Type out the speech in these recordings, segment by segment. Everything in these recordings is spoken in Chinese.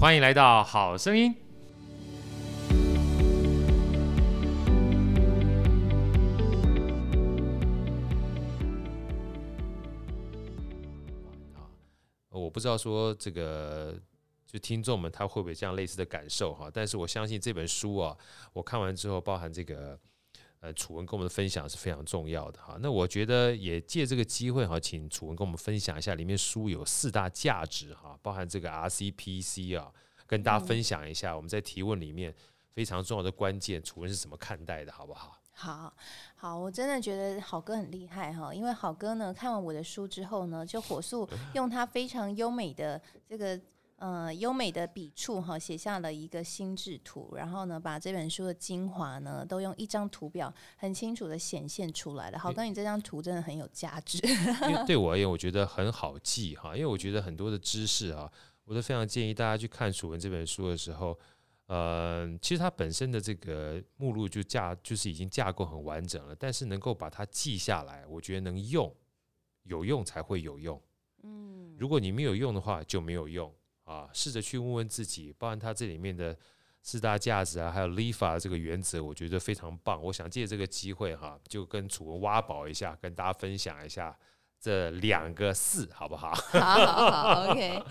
欢迎来到好声音。我不知道说这个就听众们他会不会这样类似的感受哈，但是我相信这本书啊，我看完之后，包含这个。呃，楚文跟我们的分享是非常重要的哈。那我觉得也借这个机会哈，请楚文跟我们分享一下里面书有四大价值哈，包含这个 RCPC 啊，跟大家分享一下我们在提问里面非常重要的关键，楚文是怎么看待的，好不好？好好，我真的觉得好哥很厉害哈，因为好哥呢看完我的书之后呢，就火速用他非常优美的这个。呃，优美的笔触哈，写下了一个心智图，然后呢，把这本书的精华呢，都用一张图表很清楚的显现出来了。好，跟你这张图真的很有价值。因为 对我而言，我觉得很好记哈，因为我觉得很多的知识啊，我都非常建议大家去看楚文这本书的时候，呃，其实它本身的这个目录就架就是已经架构很完整了，但是能够把它记下来，我觉得能用，有用才会有用。嗯，如果你没有用的话，就没有用。啊，试着去问问自己，包含它这里面的四大价值啊，还有 LIFA 这个原则，我觉得非常棒。我想借这个机会哈，就跟楚文挖宝一下，跟大家分享一下。这两个四，好不好？好好好，OK，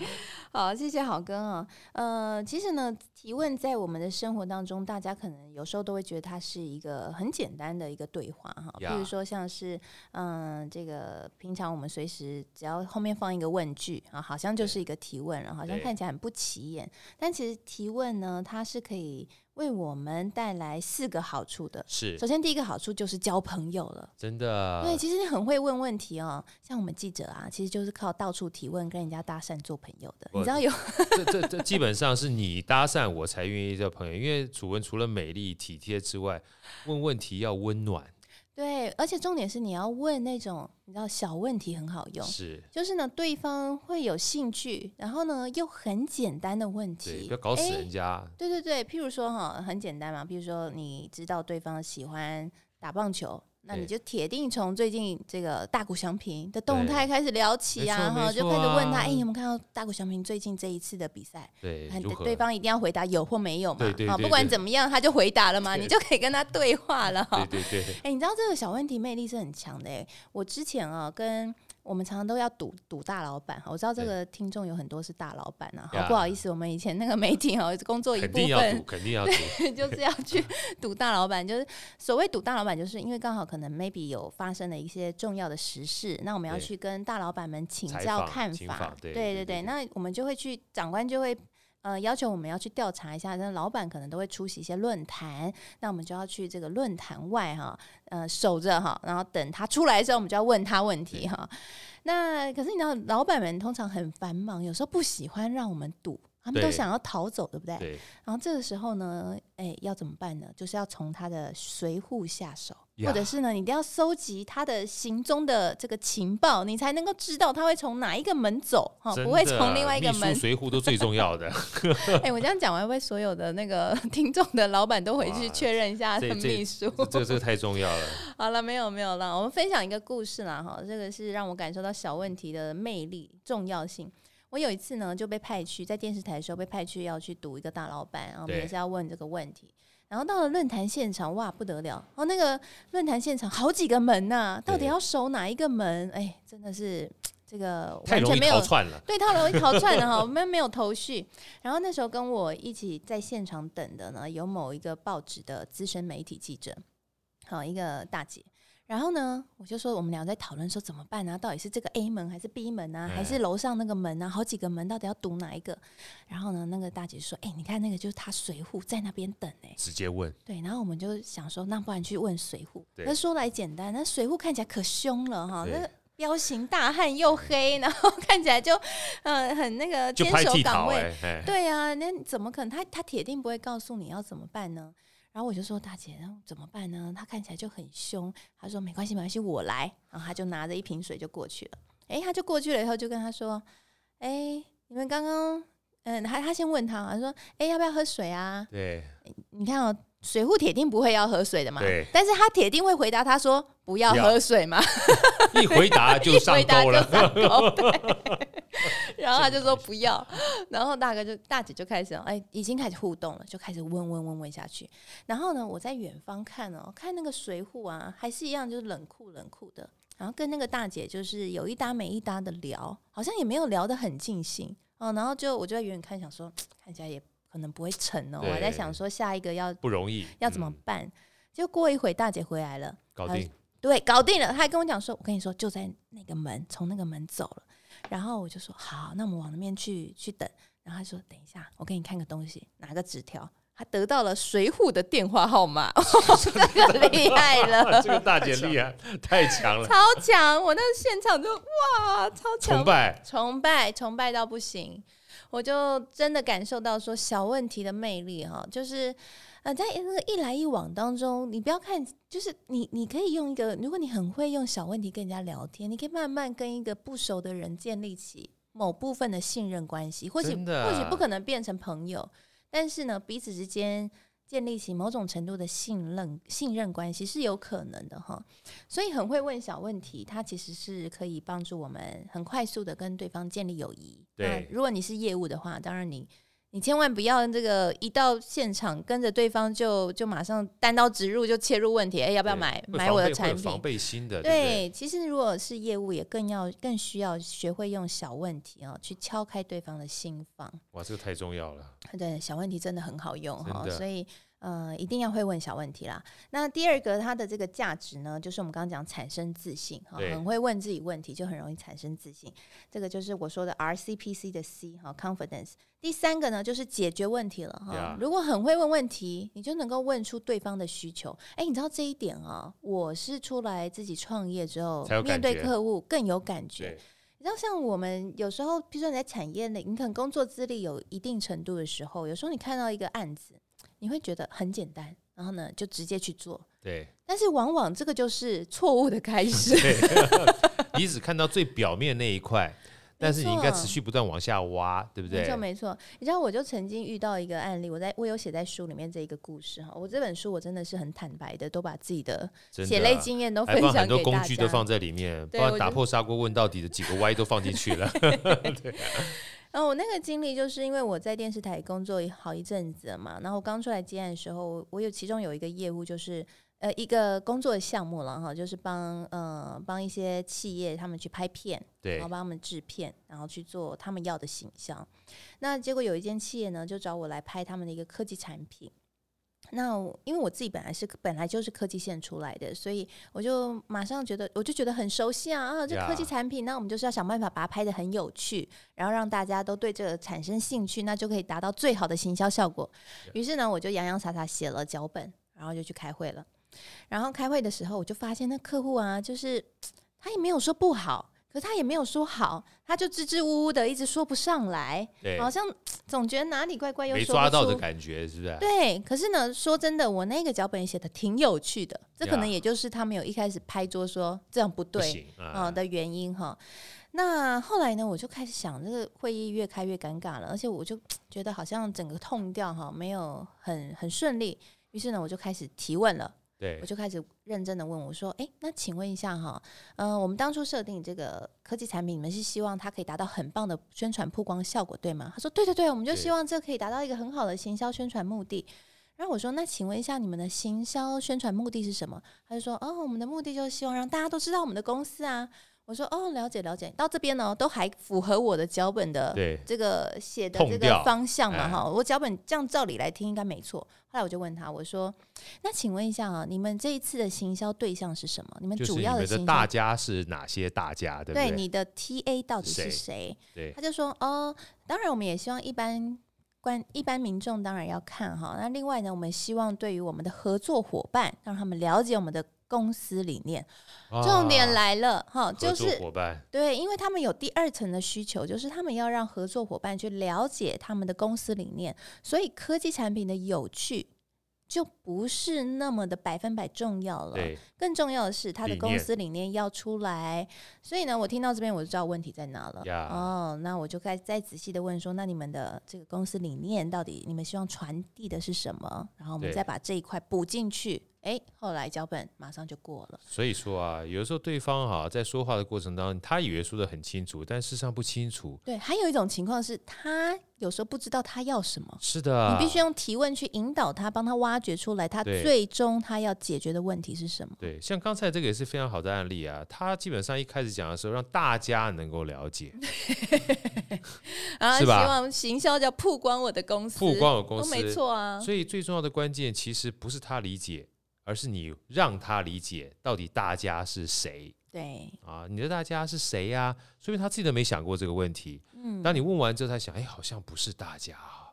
好，谢谢好哥啊。呃，其实呢，提问在我们的生活当中，大家可能有时候都会觉得它是一个很简单的一个对话哈。比如说，像是嗯、这个平常我们随时只要后面放一个问句啊，好像就是一个提问，然后好像看起来很不起眼，但其实提问呢，它是可以。为我们带来四个好处的是，首先第一个好处就是交朋友了，真的。对，其实你很会问问题哦，像我们记者啊，其实就是靠到处提问跟人家搭讪做朋友的。你知道有这这这基本上是你搭讪我才愿意交朋友，因为楚文除了美丽体贴之外，问问题要温暖。对，而且重点是你要问那种你知道小问题很好用，是就是呢，对方会有兴趣，然后呢又很简单的问题，不要搞死人家。对对对，譬如说哈，很简单嘛，譬如说你知道对方喜欢打棒球。那你就铁定从最近这个大谷翔平的动态开始聊起啊，哈，就开始问他，哎、有没有看到大谷翔平最近这一次的比赛？对，对方一定要回答有或没有嘛，对对对对对，不管怎么样，他就回答了嘛，你就可以跟他对话了，哈。对对对。哎、欸，你知道这个小问题魅力是很强的，哎，我之前啊跟。我们常常都要赌赌大老板，我知道这个听众有很多是大老板啊，好不好意思，我们以前那个媒体哦，工作一部分，肯定要赌，肯定要赌，就是要去赌大老板。就是所谓赌大老板，就是因为刚好可能 maybe 有发生了一些重要的时事，那我们要去跟大老板们请教看法，对对对，对，那我们就会去，长官就会。呃，要求我们要去调查一下，那老板可能都会出席一些论坛，那我们就要去这个论坛外哈，呃，守着哈，然后等他出来的时候，我们就要问他问题哈。那可是你知道，老板们通常很繁忙，有时候不喜欢让我们赌。他们都想要逃走，对不对？对。然后这个时候呢，哎，要怎么办呢？就是要从他的随护下手，或者是呢，你一定要搜集他的行踪的这个情报，你才能够知道他会从哪一个门走，哈，不会从另外一个门。随护都最重要的。哎，我这样讲完，为所有的那个 听众的老板都回去确认一下他的秘书。这这个这个太重要了。好了，没有没有了，我们分享一个故事啦，哈，这个是让我感受到小问题的魅力重要性。我有一次呢，就被派去在电视台的时候被派去要去堵一个大老板，然后也是要问这个问题。然后到了论坛现场，哇，不得了！哦，那个论坛现场好几个门呐、啊，到底要守哪一个门？哎，真的是这个完全没有，对，太容易逃窜了哈，我们没有头绪。然后那时候跟我一起在现场等的呢，有某一个报纸的资深媒体记者，好，一个大姐。然后呢，我就说我们俩在讨论说怎么办呢、啊？到底是这个 A 门还是 B 门啊？还是楼上那个门啊？好几个门，到底要堵哪一个？然后呢，那个大姐说：“哎、欸，你看那个就是他随户在那边等哎、欸。”直接问。对，然后我们就想说，那不然去问随户。那说来简单，那随户看起来可凶了哈，那彪形大汉又黑，然后看起来就呃很那个坚守岗位。对、啊，那怎么可能？他他铁定不会告诉你要怎么办呢？然后我就说大姐，然后怎么办呢？他看起来就很凶。他说没关系，没关系，我来。然后他就拿着一瓶水就过去了。哎，他就过去了以后就跟他说：“哎，你们刚刚，嗯，他他先问他，他说：哎，要不要喝水啊？对，你看哦，水户铁定不会要喝水的嘛。对，但是他铁定会回答他说不要喝水嘛。一回答就上钩了。然后他就说不要，然后大哥就大姐就开始哎，已经开始互动了，就开始问问问问下去。然后呢，我在远方看哦，看那个随扈啊，还是一样，就是冷酷冷酷的。然后跟那个大姐就是有一搭没一搭的聊，好像也没有聊得很尽兴哦。然后就我就在远远看，想说看起来也可能不会成哦。我还在想说下一个要不容易，要怎么办？就过一会，大姐回来了，搞定。对，搞定了。他还跟我讲说：“我跟你说，就在那个门，从那个门走了。”然后我就说：“好，那我们往那边去去等。”然后他说：“等一下，我给你看个东西，拿个纸条。”他得到了随扈的电话号码，这个厉害了。这个大姐厉害，太强了，超强！我那现场就哇，超强，崇拜，崇拜，崇拜到不行。我就真的感受到说小问题的魅力哈，就是。呃，在那个一来一往当中，你不要看，就是你，你可以用一个，如果你很会用小问题跟人家聊天，你可以慢慢跟一个不熟的人建立起某部分的信任关系，或许或许不可能变成朋友，但是呢，彼此之间建立起某种程度的信任信任关系是有可能的哈。所以很会问小问题，它其实是可以帮助我们很快速的跟对方建立友谊。对，如果你是业务的话，当然你。你千万不要这个一到现场跟着对方就就马上单刀直入就切入问题，哎，要不要买买我的产品？防备心的，对，对，对，其实如果是业务，也更要更需要学会用小问题哦，去敲开对方的心房。哇，这个太重要了。对，小问题真的很好用哈，所以。呃，一定要会问小问题啦。那第二个，它的这个价值呢，就是我们刚刚讲产生自信哈，很会问自己问题，就很容易产生自信。这个就是我说的 RCPC 的 C 哈，confidence。第三个呢，就是解决问题了哈。如果很会问问题，你就能够问出对方的需求。哎，你知道这一点啊？我是出来自己创业之后，面对客户更有感觉。你知道，像我们有时候，比如说你在产业内，你可能工作资历有一定程度的时候，有时候你看到一个案子。你会觉得很简单，然后呢，就直接去做。对，但是往往这个就是错误的开始。你只看到最表面那一块，但是你应该持续不断往下挖，对不对？没错，没错。你知道，我就曾经遇到一个案例，我在我有写在书里面这一个故事哈。我这本书我真的是很坦白的，都把自己的血泪经验都分享给大家。很多工具都放在里面，包括打破砂锅问到底的几个 Y 都放进去了。对。然后我那个经历就是因为我在电视台工作好一阵子了嘛，然后我刚出来接案的时候，我有其中有一个业务就是呃一个工作的项目了哈，就是帮呃帮一些企业他们去拍片，对，然后帮他们制片，然后去做他们要的形象。那结果有一间企业呢，就找我来拍他们的一个科技产品。那因为我自己本来是本来就是科技线出来的，所以我就马上觉得，我就觉得很熟悉啊啊！这科技产品，那我们就是要想办法把它拍的很有趣，然后让大家都对这个产生兴趣，那就可以达到最好的行销效果。于是呢，我就洋洋洒洒写了脚本，然后就去开会了。然后开会的时候，我就发现那客户啊，就是他也没有说不好。可他也没有说好，他就支支吾吾的，一直说不上来，好像总觉得哪里怪怪，又说，没抓到的感觉，是不是？对，可是呢，说真的，我那个脚本写的挺有趣的，这可能也就是他们有一开始拍桌说这样不对啊的原因哈。那后来呢，我就开始想，这个会议越开越尴尬了，而且我就觉得好像整个 tone 调哈没有很很顺利，于是呢，我就开始提问了。对，我就开始认真的问我说：“哎，那请问一下哈，嗯、呃，我们当初设定这个科技产品，你们是希望它可以达到很棒的宣传曝光效果，对吗？”他说：“对对对，我们就希望这可以达到一个很好的行销宣传目的。”然后我说：“那请问一下，你们的行销宣传目的是什么？”他就说：“哦，我们的目的就是希望让大家都知道我们的公司啊。”我说哦，了解了解，到这边呢都还符合我的脚本的这个写的这个方向嘛哈，我脚本这样照理来听应该没错。后来我就问他，我说那请问一下啊，你们这一次的行销对象是什么？你们主要的行销大家是哪些大家？对不对？对，你的 TA 到底是谁？对，他就说哦，当然我们也希望一般观一般民众当然要看哈。那另外呢，我们希望对于我们的合作伙伴，让他们了解我们的。公司理念，重点来了哈，就是对，因为他们有第二层的需求，就是他们要让合作伙伴去了解他们的公司理念，所以科技产品的有趣就不是那么的百分百重要了。更重要的是他的公司理念要出来。所以呢，我听到这边我就知道问题在哪了。哦，那我就该再仔细的问说，那你们的这个公司理念到底你们希望传递的是什么？然后我们再把这一块补进去。哎，后来脚本马上就过了。所以说啊，有的时候对方哈在说话的过程当中，他以为说的很清楚，但事实上不清楚。对，还有一种情况是他有时候不知道他要什么。是的，你必须用提问去引导他，帮他挖掘出来他最终他要解决的问题是什么。对，像刚才这个也是非常好的案例啊。他基本上一开始讲的时候，让大家能够了解，然后希望行销叫曝光我的公司，曝光我公司，没错啊。所以最重要的关键其实不是他理解。而是你让他理解到底大家是谁？对啊，你的大家是谁呀、啊？说明他自己都没想过这个问题。嗯，当你问完之后，他想，哎，好像不是大家，啊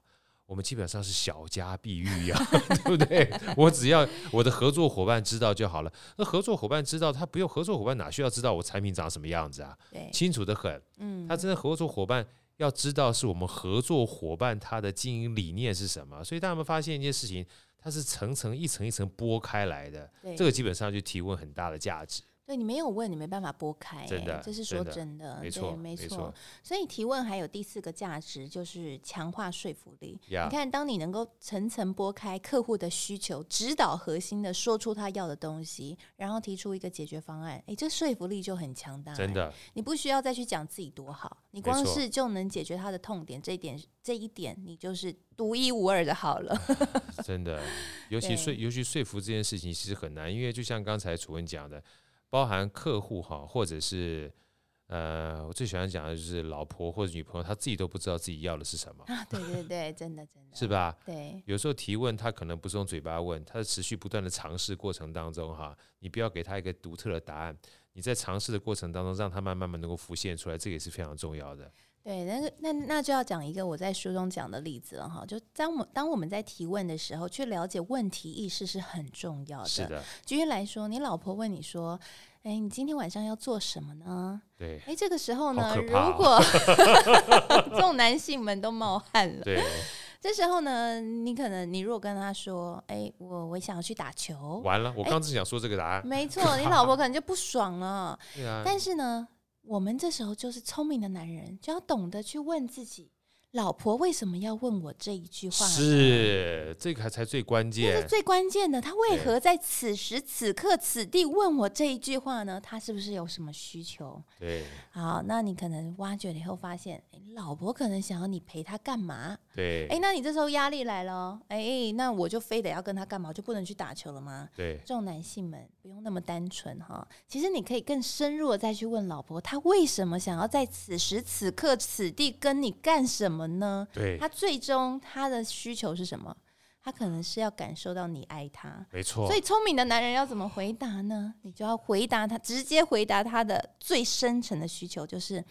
我们基本上是小家碧玉呀，对不对？我只要我的合作伙伴知道就好了。那合作伙伴知道，他不用合作伙伴哪需要知道我产品长什么样子啊？对，清楚的很。嗯，他真的合作伙伴要知道是我们合作伙伴他的经营理念是什么。所以大家有没有发现一件事情？它是层层一层一层剥开来的，这个基本上就提问很大的价值。对，你没有问，你没办法拨开、欸，真的，这是说真的，没错，没错。所以提问还有第四个价值，就是强化说服力。Yeah. 你看，当你能够层层拨开客户的需求，指导核心的说出他要的东西，然后提出一个解决方案，哎，这说服力就很强大、欸。真的，你不需要再去讲自己多好，你光是就能解决他的痛点，这一点，这一点，你就是独一无二的好了。真的，尤其说，尤其说服这件事情其实很难，因为就像刚才楚文讲的。包含客户哈，或者是呃，我最喜欢讲的就是老婆或者女朋友，她自己都不知道自己要的是什么啊！对对对，真的真的，是吧？对，有时候提问，他可能不是用嘴巴问，他是持续不断的尝试过程当中哈，你不要给他一个独特的答案，你在尝试的过程当中，让他慢慢慢能够浮现出来，这个也是非常重要的。对，那个那那就要讲一个我在书中讲的例子了哈，就当我当我们在提问的时候，去了解问题意识是很重要的。是的，举例来说，你老婆问你说：“哎，你今天晚上要做什么呢？”对，哎，这个时候呢，哦、如果 这种男性们都冒汗了。对，这时候呢，你可能你如果跟他说：“哎，我我想要去打球。”完了，我刚只想说这个答案。没 错，你老婆可能就不爽了。对啊，但是呢。我们这时候就是聪明的男人，就要懂得去问自己。老婆为什么要问我这一句话？是这个才最关键，这是最关键的。他为何在此时此刻此地问我这一句话呢？他是不是有什么需求？对，好，那你可能挖掘了以后发现，哎，老婆可能想要你陪她干嘛？对，哎，那你这时候压力来了，哎，那我就非得要跟他干嘛？我就不能去打球了吗？对，这种男性们不用那么单纯哈。其实你可以更深入的再去问老婆，她为什么想要在此时此刻此地跟你干什么？什么呢？对，他最终他的需求是什么？他可能是要感受到你爱他，没错。所以聪明的男人要怎么回答呢？你就要回答他，直接回答他的最深层的需求，就是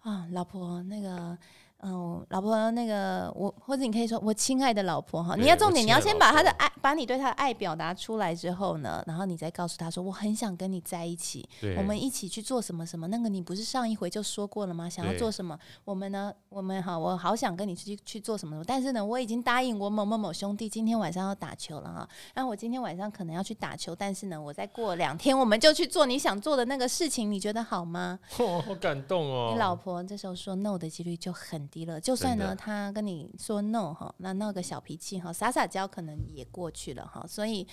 啊，老婆那个。嗯，老婆，那个我，或者你可以说我亲爱的老婆哈，你要重点，你要先把他的爱，把你对他的爱表达出来之后呢，然后你再告诉他说，我很想跟你在一起，我们一起去做什么什么。那个你不是上一回就说过了吗？想要做什么？我们呢？我们哈，我好想跟你去去做什么什么。但是呢，我已经答应我某某某兄弟今天晚上要打球了哈。然后我今天晚上可能要去打球，但是呢，我再过两天我们就去做你想做的那个事情，你觉得好吗？哦，好感动哦。你老婆这时候说 no 的几率就很低了，就算呢。她跟你说 no 哈，那闹个小脾气哈，撒撒娇可能也过去了哈，所以，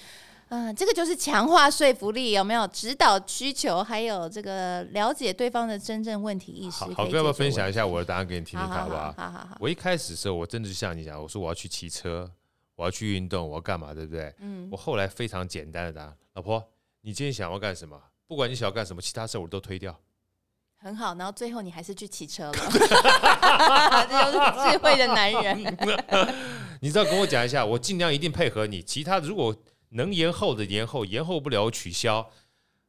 嗯、呃，这个就是强化说服力，有没有？指导需求，还有这个了解对方的真正问题意识。好，哥要不要分享一下我的答案给你听听看，好不好？好好好。我一开始的时候，我真的就像你讲，我说我要去骑车，我要去运动，我要干嘛，对不对？嗯。我后来非常简单的答案，老婆，你今天想要干什么？不管你想要干什么，其他事我都推掉。很好，然后最后你还是去骑车了，这就是智慧的男人。你知道跟我讲一下，我尽量一定配合你。其他如果能延后的延后，延后不了我取消。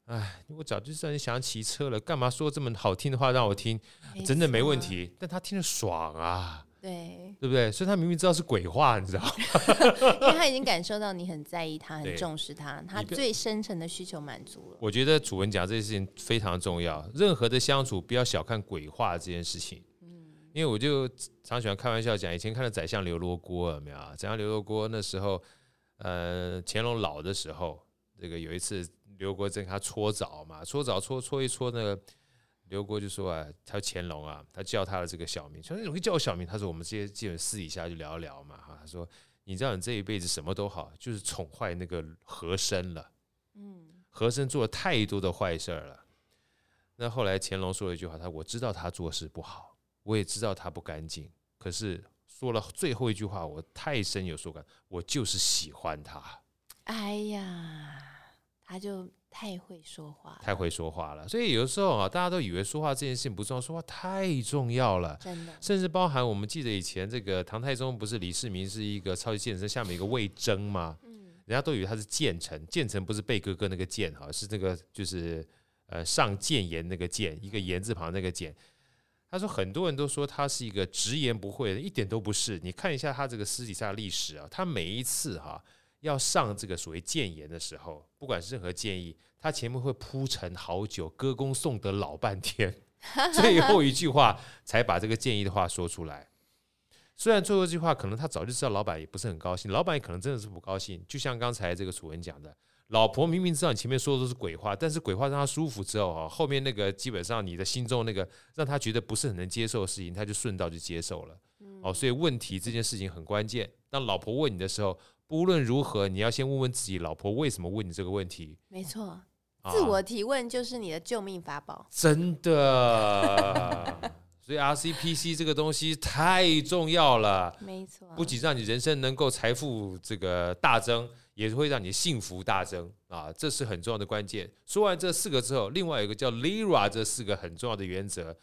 哎，我早就知道你想要骑车了，干嘛说这么好听的话让我听？真的没问题，但他听得爽啊。对，对不对？所以他明明知道是鬼话，你知道吗？因为他已经感受到你很在意他，很重视他，他最深层的需求满足了。我觉得楚文讲这件事情非常重要，任何的相处不要小看鬼话这件事情。嗯，因为我就常喜欢开玩笑讲，以前看的《宰相刘罗锅》有没有？《宰相刘罗锅》那时候，呃，乾隆老的时候，这个有一次刘国珍他搓澡嘛，搓澡搓搓一搓那个。刘国就说啊，他乾隆啊，他叫他的这个小名，说你怎么叫我小名？他说我们这些基本私底下就聊一聊嘛哈。他说你知道你这一辈子什么都好，就是宠坏那个和珅了。嗯，和珅做了太多的坏事儿了。那后来乾隆说了一句话，他我知道他做事不好，我也知道他不干净，可是说了最后一句话，我太深有所感，我就是喜欢他。哎呀，他就。太会说话，太会说话了。所以有的时候啊，大家都以为说话这件事情不重要，说话太重要了。真的，甚至包含我们记得以前这个唐太宗不是李世民是一个超级剑臣，下面一个魏征吗？嗯，人家都以为他是谏臣，谏臣不是贝哥哥那个谏哈，是那个就是呃上谏言那个谏，一个言字旁那个谏。他说很多人都说他是一个直言不讳的，一点都不是。你看一下他这个私底下的历史啊，他每一次哈。要上这个所谓谏言的时候，不管是任何建议，他前面会铺陈好久，歌功颂德老半天，最后一句话才把这个建议的话说出来。虽然最后一句话可能他早就知道老板也不是很高兴，老板也可能真的是不高兴。就像刚才这个楚文讲的，老婆明明知道你前面说的都是鬼话，但是鬼话让她舒服之后啊，后面那个基本上你的心中那个让她觉得不是很能接受的事情，她就顺道就接受了。哦，所以问题这件事情很关键。当老婆问你的时候。不论如何，你要先问问自己，老婆为什么问你这个问题？没错，自我提问就是你的救命法宝。啊，真的，所以 RCPC 这个东西太重要了。没错，不仅让你人生能够财富这个大增，也会让你幸福大增啊，这是很重要的关键。说完这四个之后，另外一个叫 Lira 这四个很重要的原则。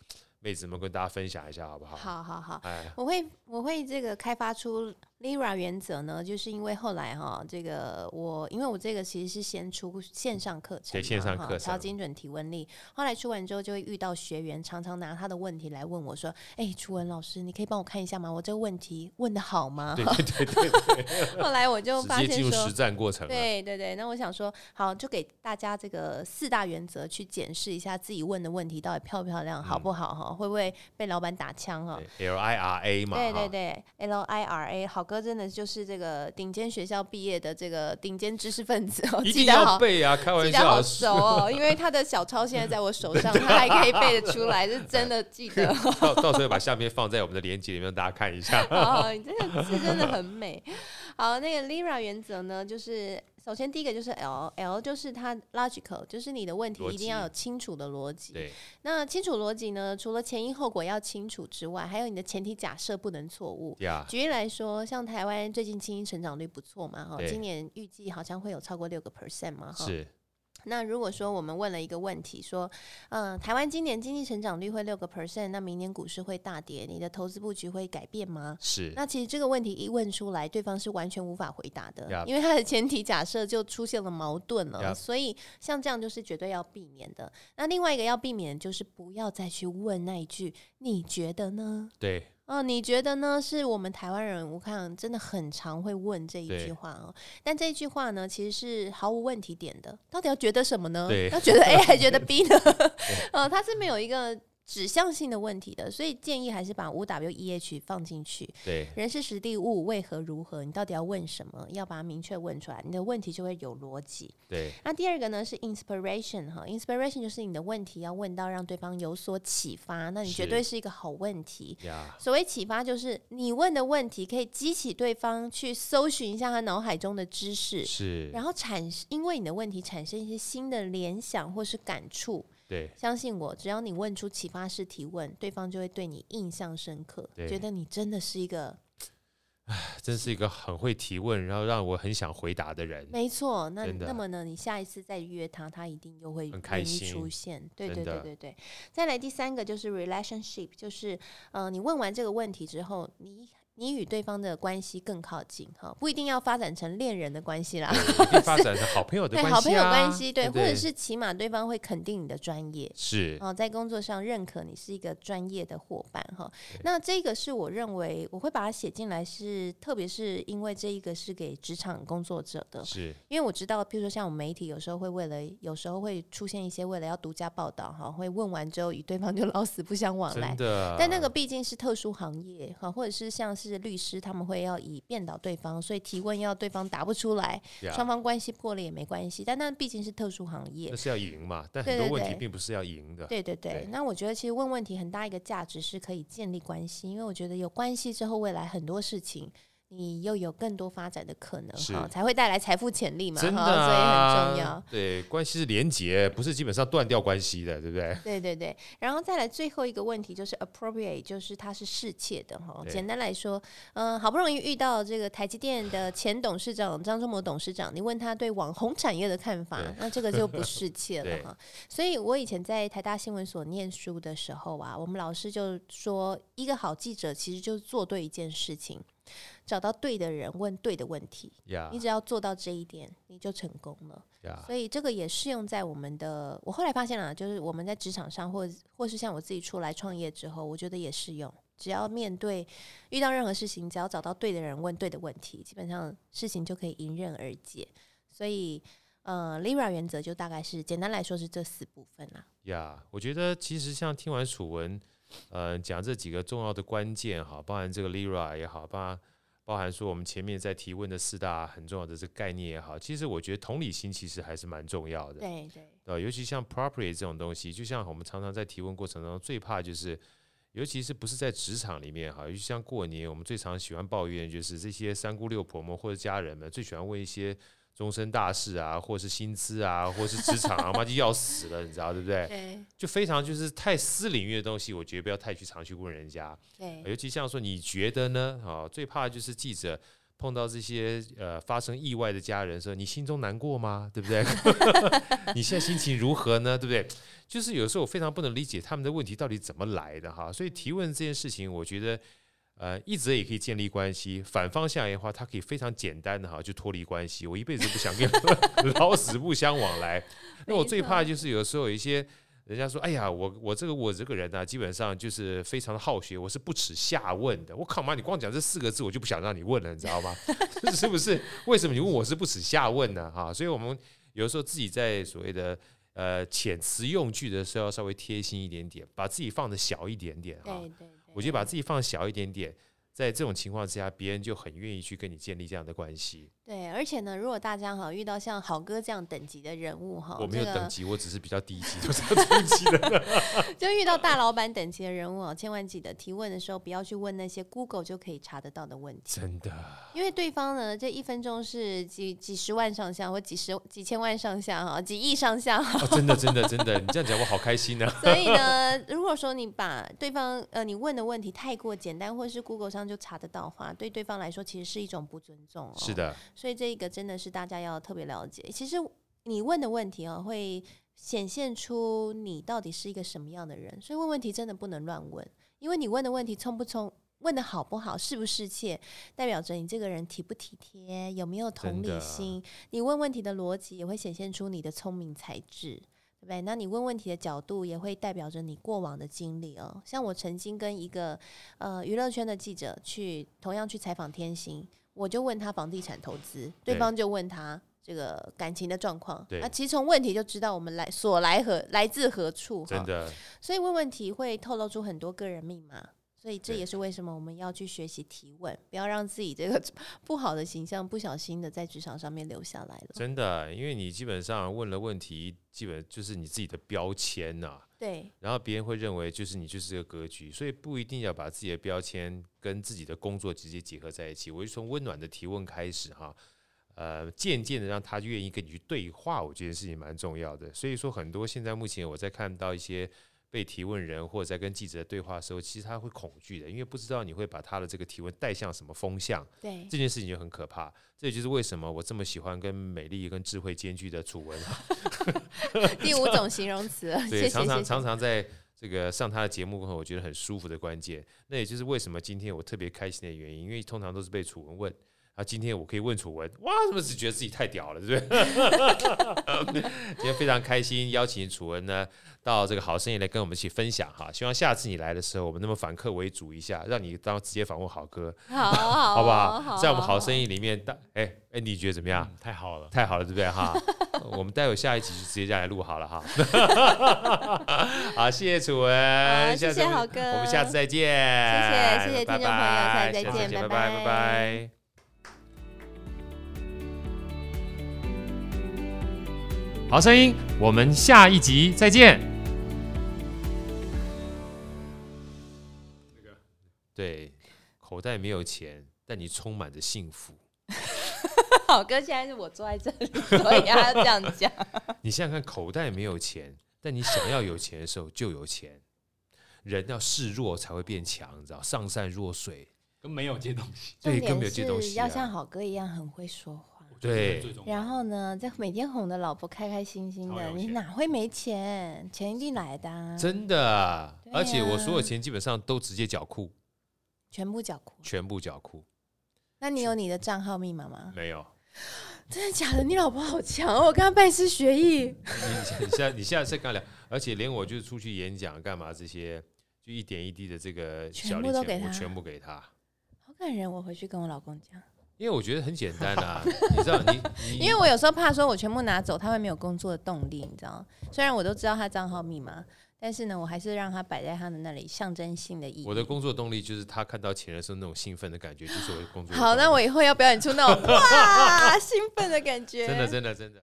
妹子们跟大家分享一下好不好？好好好，哎，我会我会这个开发出 Lyra 原则呢，就是因为后来哈，这个我因为我这个其实是先出线上课程，对线上课程超精准提问力，后来出完之后就会遇到学员常常拿他的问题来问我说：“哎、欸，楚文老师，你可以帮我看一下吗？我这个问题问的好吗？” 对对对对，后来我就发现进入实战过程。对对对，那我想说，好，就给大家这个四大原则去检视一下自己问的问题到底漂不漂亮，好不好哈、嗯？会不会被老板打枪哈？L I R A 嘛，对对对，L I R A，好哥真的就是。这个顶尖学校毕业的这个顶尖知识分子哦，记得好背啊！开玩笑，记得好熟哦，因为他的小抄现在在我手上，他还可以背得出来，是真的记得。到到时候把下面放在我们的链接里面，让大家看一下。哦，你这个字真的很美。好，那个 Lira 原则呢，就是。首先，第一个就是 L，L 就是它 logical，就是你的问题一定要有清楚的逻辑。对，那清楚逻辑呢，除了前因后果要清楚之外，还有你的前提假设不能错误。举例来说，像台湾最近经济成长率不错嘛，哈，今年预计好像会有超过六个 percent 嘛，哈。是。那如果说我们问了一个问题，说，嗯、呃，台湾今年经济成长率会六个 percent，那明年股市会大跌，你的投资布局会改变吗？是。那其实这个问题一问出来，对方是完全无法回答的，Yep. 因为他的前提假设就出现了矛盾了。Yep. 所以像这样就是绝对要避免的。那另外一个要避免就是不要再去问那一句“你觉得呢？”对。哦，你觉得呢？是我们台湾人，我看真的很常会问这一句话哦。但这一句话呢，其实是毫无问题点的。到底要觉得什么呢？要觉得 A 还觉得 B 呢？呃，它是没有一个。指向性的问题的，所以建议还是把五 W E H 放进去。对，人是实地物为何如何？你到底要问什么？要把它明确问出来，你的问题就会有逻辑。对。那第二个呢是 inspiration 哈，inspiration 就是你的问题要问到让对方有所启发，那你绝对是一个好问题。所谓启发，就是你问的问题可以激起对方去搜寻一下他脑海中的知识，是，然后产生因为你的问题产生一些新的联想或是感触。对，相信我，只要你问出启发式提问，对方就会对你印象深刻，觉得你真的是一个，唉，真是一个很会提问，然后让我很想回答的人。没错，那那么呢，你下一次再约他，他一定又会愿意出现。对对对对对。再来第三个就是 relationship，就是呃，你问完这个问题之后，你。你与对方的关系更靠近哈，不一定要发展成恋人的关系啦，发展成好朋友的关系、啊、对，好朋友关系，对，对，对，或者是起码对方会肯定你的专业，是。哦，在工作上认可你是一个专业的伙伴哈。那这个是我认为我会把它写进来是，是特别是因为这一个是给职场工作者的，是。因为我知道，譬如说像我们媒体有时候会为了，有时候会出现一些为了要独家报道哈，会问完之后与对方就 老死不相往来，但那个毕竟是特殊行业哈，或者是像是律师他们。会要以辩倒对方，所以提问要对方答不出来，双.方关系破裂也没关系。但那毕竟是特殊行业，那是要赢嘛。但很多问题并不是要赢的。对对对，对，对。那我觉得其实问问题很大一个价值是可以建立关系，因为我觉得有关系之后，未来很多事情你又有更多发展的可能哈，才会带来财富潜力嘛，真的、啊，所以很重要。对，关系是连结，不是基本上断掉关系的，对不对？对对对。然后再来最后一个问题就是 appropriate，就是它是适切的哈。简单来说，嗯、呃，好不容易遇到这个台积电的前董事长张忠谋董事长，你问他对网红产业的看法，那这个就不适切了哈。所以我以前在台大新闻所念书的时候啊，我们老师就说，一个好记者其实就是做对一件事情。找到对的人，问对的问题.你只要做到这一点，你就成功了。所以这个也适用在我们的。我后来发现了，就是我们在职场上，或或是像我自己出来创业之后，我觉得也适用。只要面对遇到任何事情，只要找到对的人，问对的问题，基本上事情就可以迎刃而解。所以，呃，Lira 原则就大概是简单来说是这四部分啦。呀、yeah，我觉得其实像听完楚文，呃，讲这几个重要的关键哈，包含这个 Lira 也好，包含。包含说我们前面在提问的四大很重要的这个概念也好，其实我觉得同理心其实还是蛮重要的。对对，呃，尤其像 appropriate 这种东西，就像我们常常在提问过程当中最怕就是，尤其是不是在职场里面哈，尤其像过年，我们最常喜欢抱怨就是这些三姑六婆们或者家人们最喜欢问一些。终身大事啊，或是薪资啊，或是职场啊，妈就要死了，你知道对不对？对，就非常就是太私领域的东西，我觉得不要太去常去问人家。对，尤其像说你觉得呢？啊，最怕就是记者碰到这些呃发生意外的家人，说你心中难过吗？对不对？你现在心情如何呢？对不对？就是有时候我非常不能理解他们的问题到底怎么来的哈。所以提问这件事情，我觉得。呃，一直也可以建立关系，反方向的话，它可以非常简单的哈就脱离关系。我一辈子不想跟 老死不相往来。那我最怕就是有时候有一些人家说，哎呀，我我这个我这个人呢、基本上就是非常的好学，我是不耻下问的。我靠妈，你光讲这四个字，我就不想让你问了，你知道吗？是不是？为什么你问我是不耻下问呢？哈，所以我们有时候自己在所谓的呃遣词用句的时候，要稍微贴心一点点，把自己放的小一点点哈。我就把自己放小一点点，在这种情况之下，别人就很愿意去跟你建立这样的关系。对，而且呢，如果大家哈遇到像好哥这样等级的人物哈，我没有等级，这个、我只是比较低级，都是低级的。就遇到大老板等级的人物啊，千万记得提问的时候不要去问那些 Google 就可以查得到的问题。真的，因为对方呢，这一分钟是几几十万上下，或几十几千万上下哈，几亿上下。哦，真的，真的，真的，你这样讲我好开心呢，啊。所以呢，如果说你把对方呃你问的问题太过简单，或者是 Google 上就查得到的话，对对方来说其实是一种不尊重哦。是的。所以这一个真的是大家要特别了解。其实你问的问题啊，会显现出你到底是一个什么样的人。所以问问题真的不能乱问，因为你问的问题聪不聪，问的好不好，是不是切，代表着你这个人体不体贴，有没有同理心。你问问题的逻辑也会显现出你的聪明才智，对不对？那你问问题的角度也会代表着你过往的经历哦。像我曾经跟一个呃娱乐圈的记者去同样去采访天心。我就问他房地产投资，对方就问他这个感情的状况。那其实从问题就知道我们来所来何来自何处。真的，所以问问题会透露出很多个人密码。所以这也是为什么我们要去学习提问，不要让自己这个 不好的形象不小心的在职场上面留下来了。真的，因为你基本上问了问题，基本就是你自己的标签呐。对。然后别人会认为就是你就是这个格局，所以不一定要把自己的标签跟自己的工作直接结合在一起。我就从温暖的提问开始哈，呃，渐渐的让他愿意跟你去对话，我觉得事情蛮重要的。所以说，很多现在目前我在看到一些。被提问人或者在跟记者对话的时候，其实他会恐惧的，因为不知道你会把他的这个提问带向什么风向。对，这件事情就很可怕。这也就是为什么我这么喜欢跟美丽跟智慧兼具的楚文。第五种形容词。对，常常常常在这个上他的节目过后，我觉得很舒服的关键。那也就是为什么今天我特别开心的原因，因为通常都是被楚文问。啊，今天我可以问楚文，哇，是不是觉得自己太屌了，对不对？今天非常开心，邀请楚文呢到这个好声音来跟我们一起分享哈。希望下次你来的时候，我们那么反客为主一下，让你当直接访问好哥，好，好，好不好？在我们好声音里面，当哎哎，你觉得怎么样？嗯、太好了，太好了，对不对哈？我们待会下一集就直接再来录好了哈。好，谢谢楚文，谢谢好哥，我们下次再见，谢谢谢谢听众朋友，下次再见，拜拜拜拜。好声音，我们下一集再见。对，口袋没有钱。但你充满着幸福。好哥，现在是我坐在这里，所以他这样讲。你想想看，口袋没有钱，但你想要有钱的时候就有钱。人要示弱才会变强，你知道？上善若水，跟没有这东西。对，跟没有这东西。要像好哥一样很会说话。对。然后呢，在每天哄的老婆开开心心的，你哪会没钱？钱一定来的啊。真的啊！而且我所有钱基本上都直接缴库，全部缴库，全部缴库。那你有你的账号密码吗？没有。真的假的？你老婆好强哦！我跟她拜师学艺。你你下你下次跟她聊，而且连我就是出去演讲干嘛这些，就一点一滴的这个小礼钱，我全部给她。好感人，我回去跟我老公讲。因为我觉得很简单啊，你知道你，你因为我有时候怕说我全部拿走，他会没有工作的动力，你知道？虽然我都知道他账号密码。但是呢，我还是让他摆在他的那里，象征性的意义。我的工作动力就是他看到钱的时候那种兴奋的感觉，就是我的工作。好，那我以后要表演出那种 哇兴奋的感觉。真的，真的，真的。